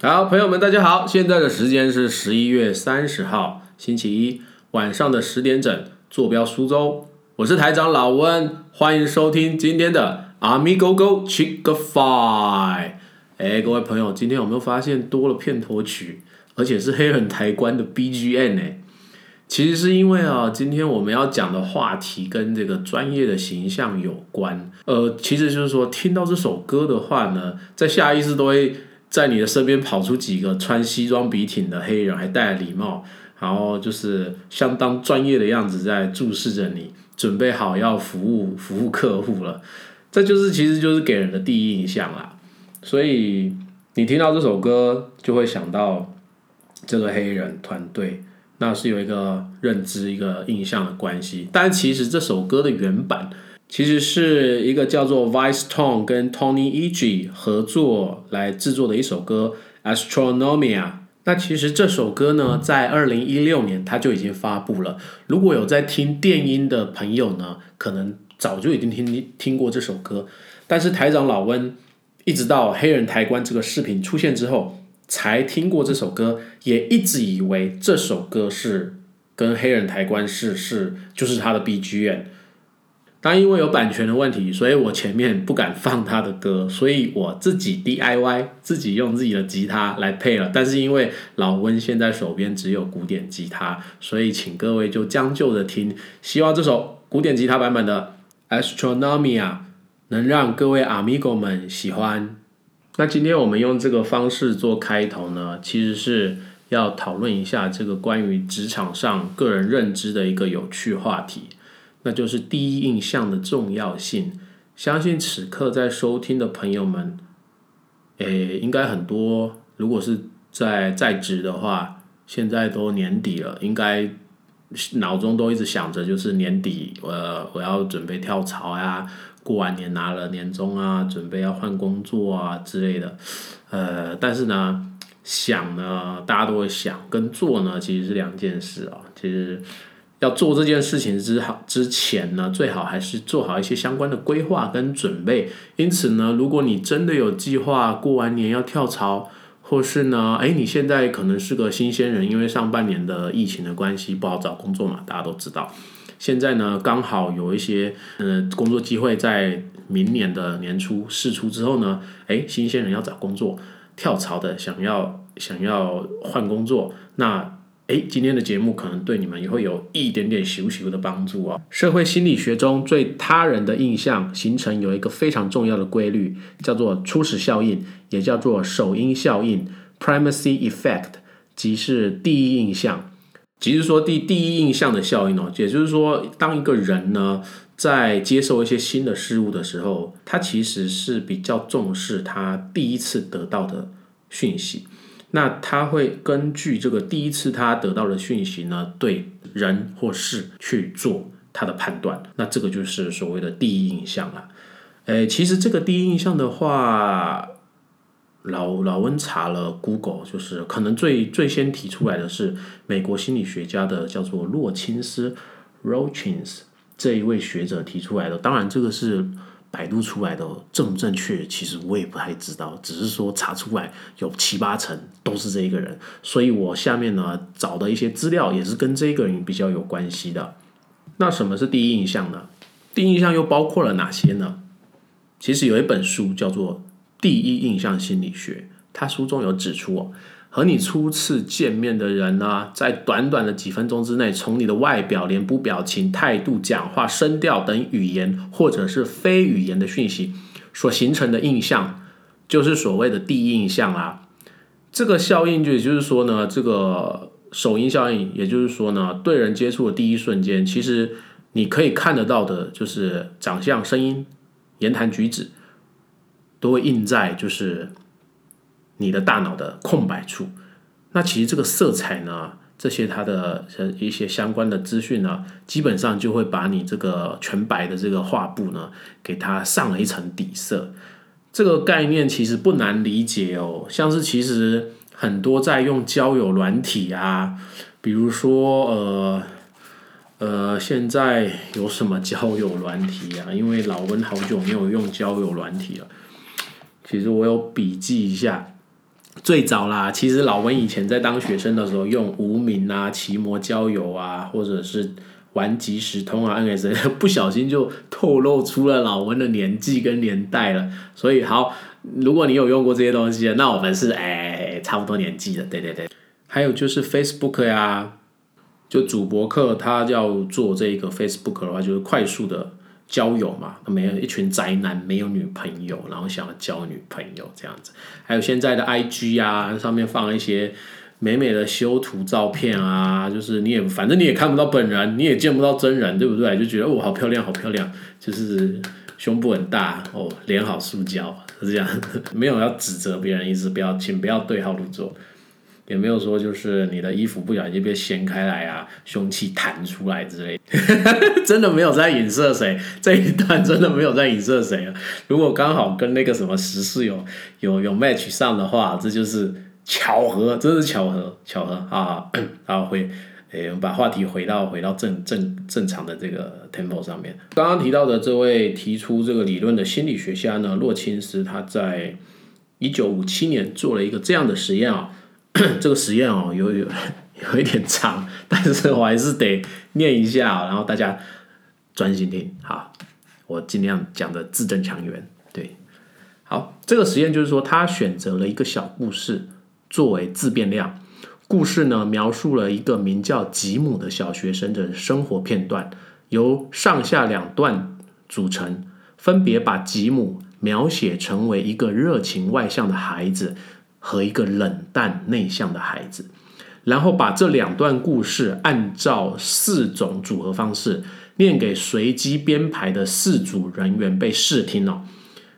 好，朋友们，大家好，现在的时间是十一月三十号星期一晚上的十点整，坐标苏州，我是台长老温，欢迎收听今天的 Amigo Go Chickify。哎，各位朋友，今天有没有发现多了片头曲，而且是黑人台官的 BGM 呢？其实是因为啊，今天我们要讲的话题跟这个专业的形象有关。呃，其实就是说，听到这首歌的话呢，在下意识都会。在你的身边跑出几个穿西装笔挺的黑人，还戴了礼帽，然后就是相当专业的样子，在注视着你，准备好要服务服务客户了。这就是其实就是给人的第一印象啦。所以你听到这首歌，就会想到这个黑人团队，那是有一个认知、一个印象的关系。但其实这首歌的原版。其实是一个叫做 Vice Tone 跟 Tony e g 合作来制作的一首歌《Astronomia》。那其实这首歌呢，在二零一六年它就已经发布了。如果有在听电音的朋友呢，可能早就已经听听过这首歌。但是台长老温一直到黑人抬棺这个视频出现之后，才听过这首歌，也一直以为这首歌是跟黑人抬棺是是就是他的 BGM。但因为有版权的问题，所以我前面不敢放他的歌，所以我自己 DIY，自己用自己的吉他来配了。但是因为老温现在手边只有古典吉他，所以请各位就将就着听。希望这首古典吉他版本的《Astronomia》能让各位 Amigo 们喜欢。那今天我们用这个方式做开头呢，其实是要讨论一下这个关于职场上个人认知的一个有趣话题。那就是第一印象的重要性。相信此刻在收听的朋友们，诶，应该很多。如果是在在职的话，现在都年底了，应该脑中都一直想着，就是年底，呃，我要准备跳槽呀，过完年拿了年终啊，准备要换工作啊之类的。呃，但是呢，想呢，大家都会想，跟做呢，其实是两件事啊。其实。要做这件事情之好之前呢，最好还是做好一些相关的规划跟准备。因此呢，如果你真的有计划过完年要跳槽，或是呢，哎，你现在可能是个新鲜人，因为上半年的疫情的关系不好找工作嘛，大家都知道。现在呢，刚好有一些呃工作机会在明年的年初试出之后呢，哎，新鲜人要找工作，跳槽的想要想要换工作，那。哎，今天的节目可能对你们也会有一点点小小的帮助哦。社会心理学中对他人的印象形成有一个非常重要的规律，叫做初始效应，也叫做首因效应 （primacy effect），即是第一印象。即是说第第一印象的效应哦，也就是说，当一个人呢在接受一些新的事物的时候，他其实是比较重视他第一次得到的讯息。那他会根据这个第一次他得到的讯息呢，对人或事去做他的判断。那这个就是所谓的第一印象了。诶，其实这个第一印象的话，老老温查了 Google，就是可能最最先提出来的是美国心理学家的叫做洛钦斯 （Rochins） 这一位学者提出来的。当然，这个是。百度出来的正不正确，其实我也不太知道，只是说查出来有七八成都是这一个人，所以我下面呢找的一些资料也是跟这个人比较有关系的。那什么是第一印象呢？第一印象又包括了哪些呢？其实有一本书叫做《第一印象心理学》，它书中有指出哦。和你初次见面的人呢，在短短的几分钟之内，从你的外表、脸部表情、态度、讲话、声调等语言，或者是非语言的讯息所形成的印象，就是所谓的第一印象啦。这个效应就也就是说呢，这个首因效应，也就是说呢，对人接触的第一瞬间，其实你可以看得到的，就是长相、声音、言谈举止，都会印在就是。你的大脑的空白处，那其实这个色彩呢，这些它的一些相关的资讯呢，基本上就会把你这个全白的这个画布呢，给它上了一层底色。这个概念其实不难理解哦，像是其实很多在用交友软体啊，比如说呃呃，现在有什么交友软体啊？因为老温好久没有用交友软体了，其实我有笔记一下。最早啦，其实老文以前在当学生的时候，用无名啊、奇摩交友啊，或者是玩即时通啊、NS，不小心就透露出了老文的年纪跟年代了。所以好，如果你有用过这些东西，那我们是哎差不多年纪的，对对对。还有就是 Facebook 呀，就主博客他要做这个 Facebook 的话，就是快速的交友嘛，没有一群宅男没有女朋友，然后想要交女朋友这样子。还有现在的 IG 啊，上面放一些美美的修图照片啊，就是你也反正你也看不到本人，你也见不到真人，对不对？就觉得哦好漂亮，好漂亮，就是胸部很大哦，脸好塑胶，是这样，没有要指责别人意思，不要请不要对号入座。也没有说就是你的衣服不小心被掀开来啊，凶器弹出来之类，真的没有在影射谁，这一段真的没有在影射谁啊。如果刚好跟那个什么时事有有有 match 上的话，这就是巧合，真是巧合，巧合啊！好，回，诶，我们把话题回到回到正正正常的这个 temple 上面。刚刚提到的这位提出这个理论的心理学家呢，洛钦斯，他在一九五七年做了一个这样的实验啊。这个实验哦，有有有一点长，但是我还是得念一下，然后大家专心听。好，我尽量讲的字正腔圆。对，好，这个实验就是说，他选择了一个小故事作为自变量。故事呢，描述了一个名叫吉姆的小学生的生活片段，由上下两段组成，分别把吉姆描写成为一个热情外向的孩子。和一个冷淡内向的孩子，然后把这两段故事按照四种组合方式念给随机编排的四组人员被试听哦。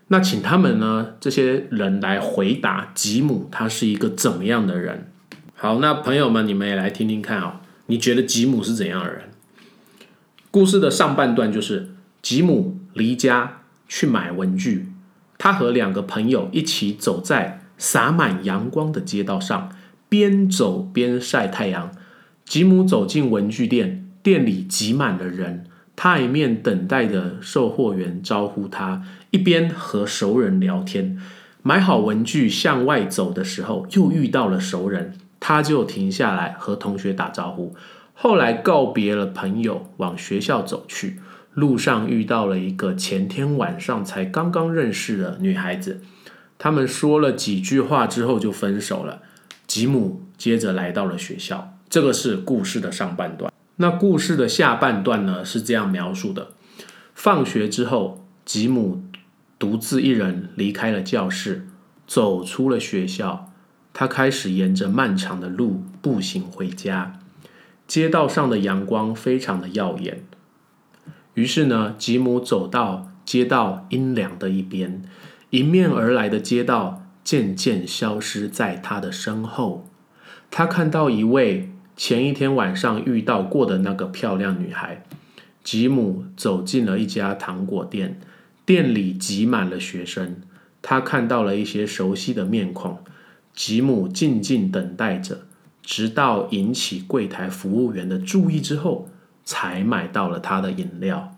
那请他们呢这些人来回答吉姆他是一个怎么样的人？好，那朋友们你们也来听听看哦，你觉得吉姆是怎样的人？故事的上半段就是吉姆离家去买文具，他和两个朋友一起走在。洒满阳光的街道上，边走边晒太阳。吉姆走进文具店，店里挤满了人。他一面等待着售货员招呼他，一边和熟人聊天。买好文具向外走的时候，又遇到了熟人，他就停下来和同学打招呼。后来告别了朋友，往学校走去。路上遇到了一个前天晚上才刚刚认识的女孩子。他们说了几句话之后就分手了。吉姆接着来到了学校，这个是故事的上半段。那故事的下半段呢？是这样描述的：放学之后，吉姆独自一人离开了教室，走出了学校。他开始沿着漫长的路步行回家。街道上的阳光非常的耀眼。于是呢，吉姆走到街道阴凉的一边。迎面而来的街道渐渐消失在他的身后。他看到一位前一天晚上遇到过的那个漂亮女孩。吉姆走进了一家糖果店，店里挤满了学生。他看到了一些熟悉的面孔。吉姆静静等待着，直到引起柜台服务员的注意之后，才买到了他的饮料。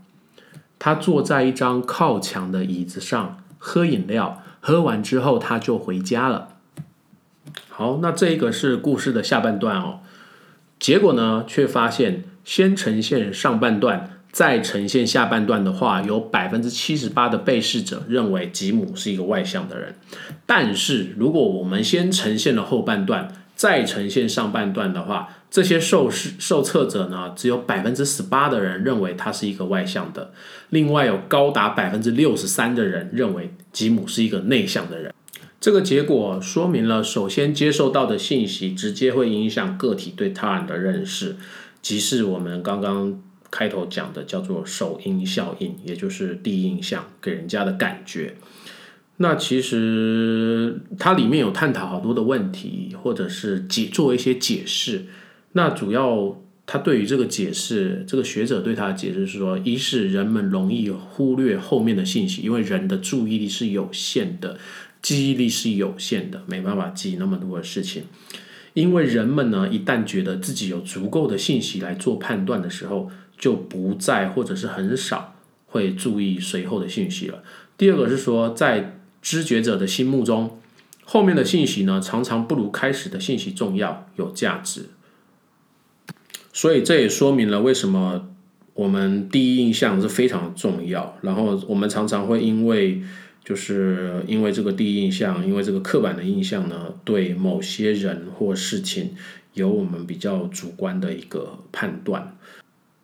他坐在一张靠墙的椅子上。喝饮料，喝完之后他就回家了。好，那这一个是故事的下半段哦。结果呢，却发现先呈现上半段，再呈现下半段的话，有百分之七十八的被试者认为吉姆是一个外向的人。但是如果我们先呈现了后半段，再呈现上半段的话，这些受试受测者呢，只有百分之十八的人认为他是一个外向的，另外有高达百分之六十三的人认为吉姆是一个内向的人。这个结果说明了，首先接受到的信息直接会影响个体对他人的认识，即是我们刚刚开头讲的叫做首因效应，也就是第一印象给人家的感觉。那其实它里面有探讨好多的问题，或者是解做一些解释。那主要，他对于这个解释，这个学者对他的解释是说：一是人们容易忽略后面的信息，因为人的注意力是有限的，记忆力是有限的，没办法记那么多的事情。因为人们呢，一旦觉得自己有足够的信息来做判断的时候，就不再或者是很少会注意随后的信息了。第二个是说，在知觉者的心目中，后面的信息呢，常常不如开始的信息重要、有价值。所以这也说明了为什么我们第一印象是非常重要。然后我们常常会因为就是因为这个第一印象，因为这个刻板的印象呢，对某些人或事情有我们比较主观的一个判断。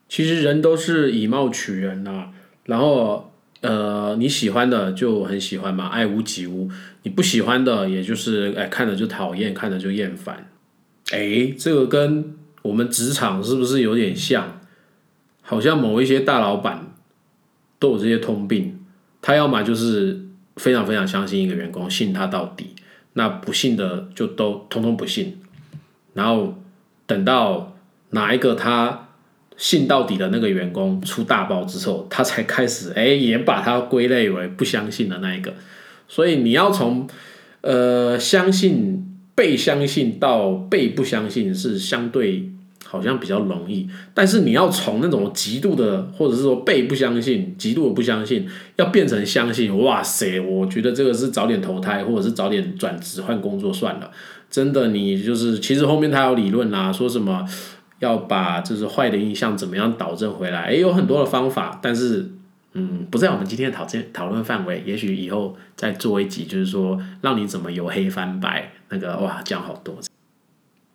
其实人都是以貌取人呐，然后呃你喜欢的就很喜欢嘛，爱屋及乌；你不喜欢的，也就是哎看着就讨厌，看着就厌烦。哎，这个跟我们职场是不是有点像？好像某一些大老板都有这些通病，他要么就是非常非常相信一个员工，信他到底；那不信的就都通通不信。然后等到哪一个他信到底的那个员工出大包之后，他才开始 哎也把他归类为不相信的那一个。所以你要从呃相信。被相信到被不相信是相对好像比较容易，但是你要从那种极度的，或者是说被不相信、极度的不相信，要变成相信，哇塞！我觉得这个是早点投胎，或者是早点转职换工作算了。真的，你就是其实后面他有理论啦，说什么要把就是坏的印象怎么样导正回来，诶，有很多的方法，但是。嗯，不在我们今天的讨论讨论范围，也许以后再做一集，就是说让你怎么由黑翻白，那个哇讲好多。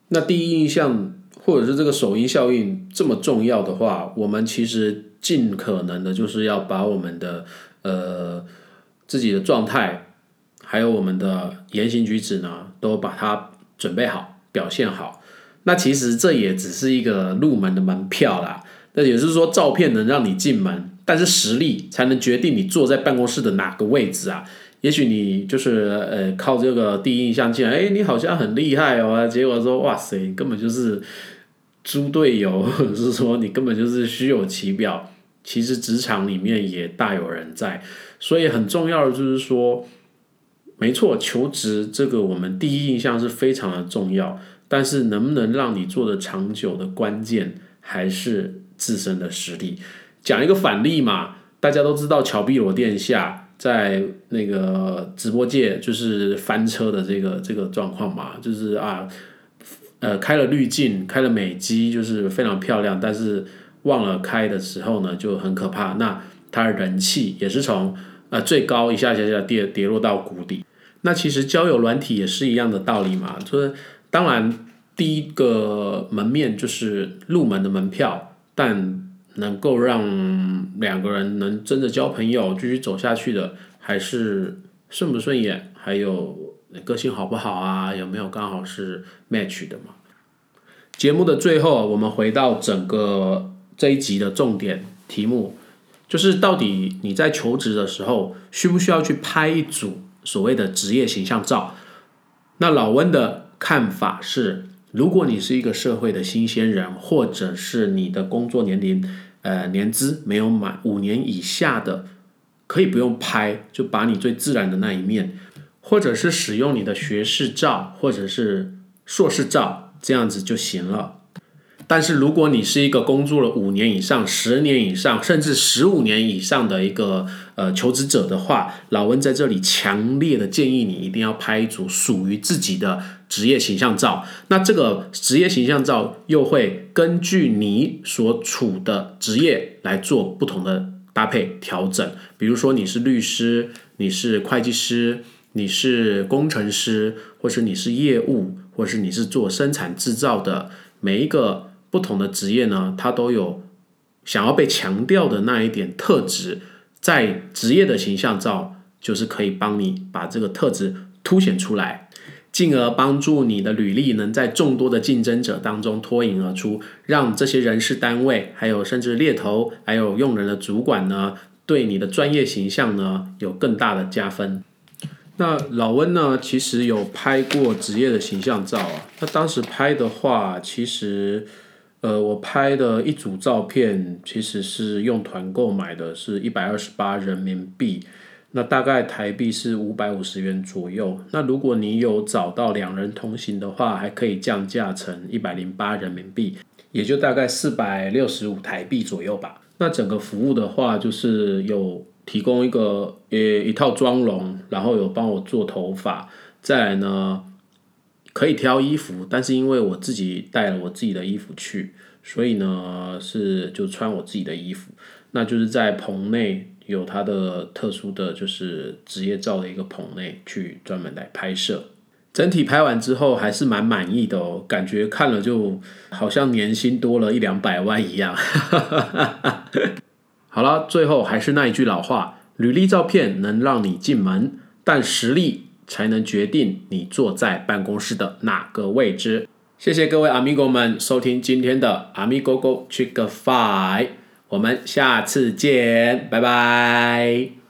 那第一印象或者是这个首因效应这么重要的话，我们其实尽可能的就是要把我们的呃自己的状态，还有我们的言行举止呢，都把它准备好，表现好。那其实这也只是一个入门的门票啦。那也是说，照片能让你进门。但是实力才能决定你坐在办公室的哪个位置啊？也许你就是呃靠这个第一印象进来，哎，你好像很厉害哦，结果说哇塞，你根本就是猪队友，或者是说你根本就是虚有其表。其实职场里面也大有人在，所以很重要的就是说，没错，求职这个我们第一印象是非常的重要，但是能不能让你做的长久的关键还是自身的实力。讲一个反例嘛，大家都知道乔碧罗殿下在那个直播界就是翻车的这个这个状况嘛，就是啊，呃，开了滤镜，开了美肌，就是非常漂亮，但是忘了开的时候呢，就很可怕。那他人气也是从呃最高一下下下跌跌落到谷底。那其实交友软体也是一样的道理嘛，就是当然第一个门面就是入门的门票，但能够让两个人能真的交朋友、继续走下去的，还是顺不顺眼，还有个性好不好啊？有没有刚好是 match 的嘛？节目的最后，我们回到整个这一集的重点题目，就是到底你在求职的时候，需不需要去拍一组所谓的职业形象照？那老温的看法是。如果你是一个社会的新鲜人，或者是你的工作年龄，呃，年资没有满五年以下的，可以不用拍，就把你最自然的那一面，或者是使用你的学士照或者是硕士照，这样子就行了。但是如果你是一个工作了五年以上、十年以上，甚至十五年以上的一个呃求职者的话，老温在这里强烈的建议你一定要拍一组属于自己的职业形象照。那这个职业形象照又会根据你所处的职业来做不同的搭配调整。比如说你是律师，你是会计师，你是工程师，或是你是业务，或是你是做生产制造的，每一个。不同的职业呢，它都有想要被强调的那一点特质，在职业的形象照就是可以帮你把这个特质凸显出来，进而帮助你的履历能在众多的竞争者当中脱颖而出，让这些人事单位，还有甚至猎头，还有用人的主管呢，对你的专业形象呢有更大的加分。那老温呢，其实有拍过职业的形象照啊，那当时拍的话，其实。呃，我拍的一组照片其实是用团购买的，是一百二十八人民币，那大概台币是五百五十元左右。那如果你有找到两人同行的话，还可以降价成一百零八人民币，也就大概四百六十五台币左右吧。那整个服务的话，就是有提供一个呃一套妆容，然后有帮我做头发。再来呢，可以挑衣服，但是因为我自己带了我自己的衣服去，所以呢是就穿我自己的衣服，那就是在棚内有它的特殊的就是职业照的一个棚内去专门来拍摄。整体拍完之后还是蛮满意的哦，感觉看了就好像年薪多了一两百万一样。好了，最后还是那一句老话：履历照片能让你进门，但实力才能决定你坐在办公室的哪个位置。谢谢各位 Amigo 们收听今天的 Amigo Go Chick Five，我们下次见，拜拜。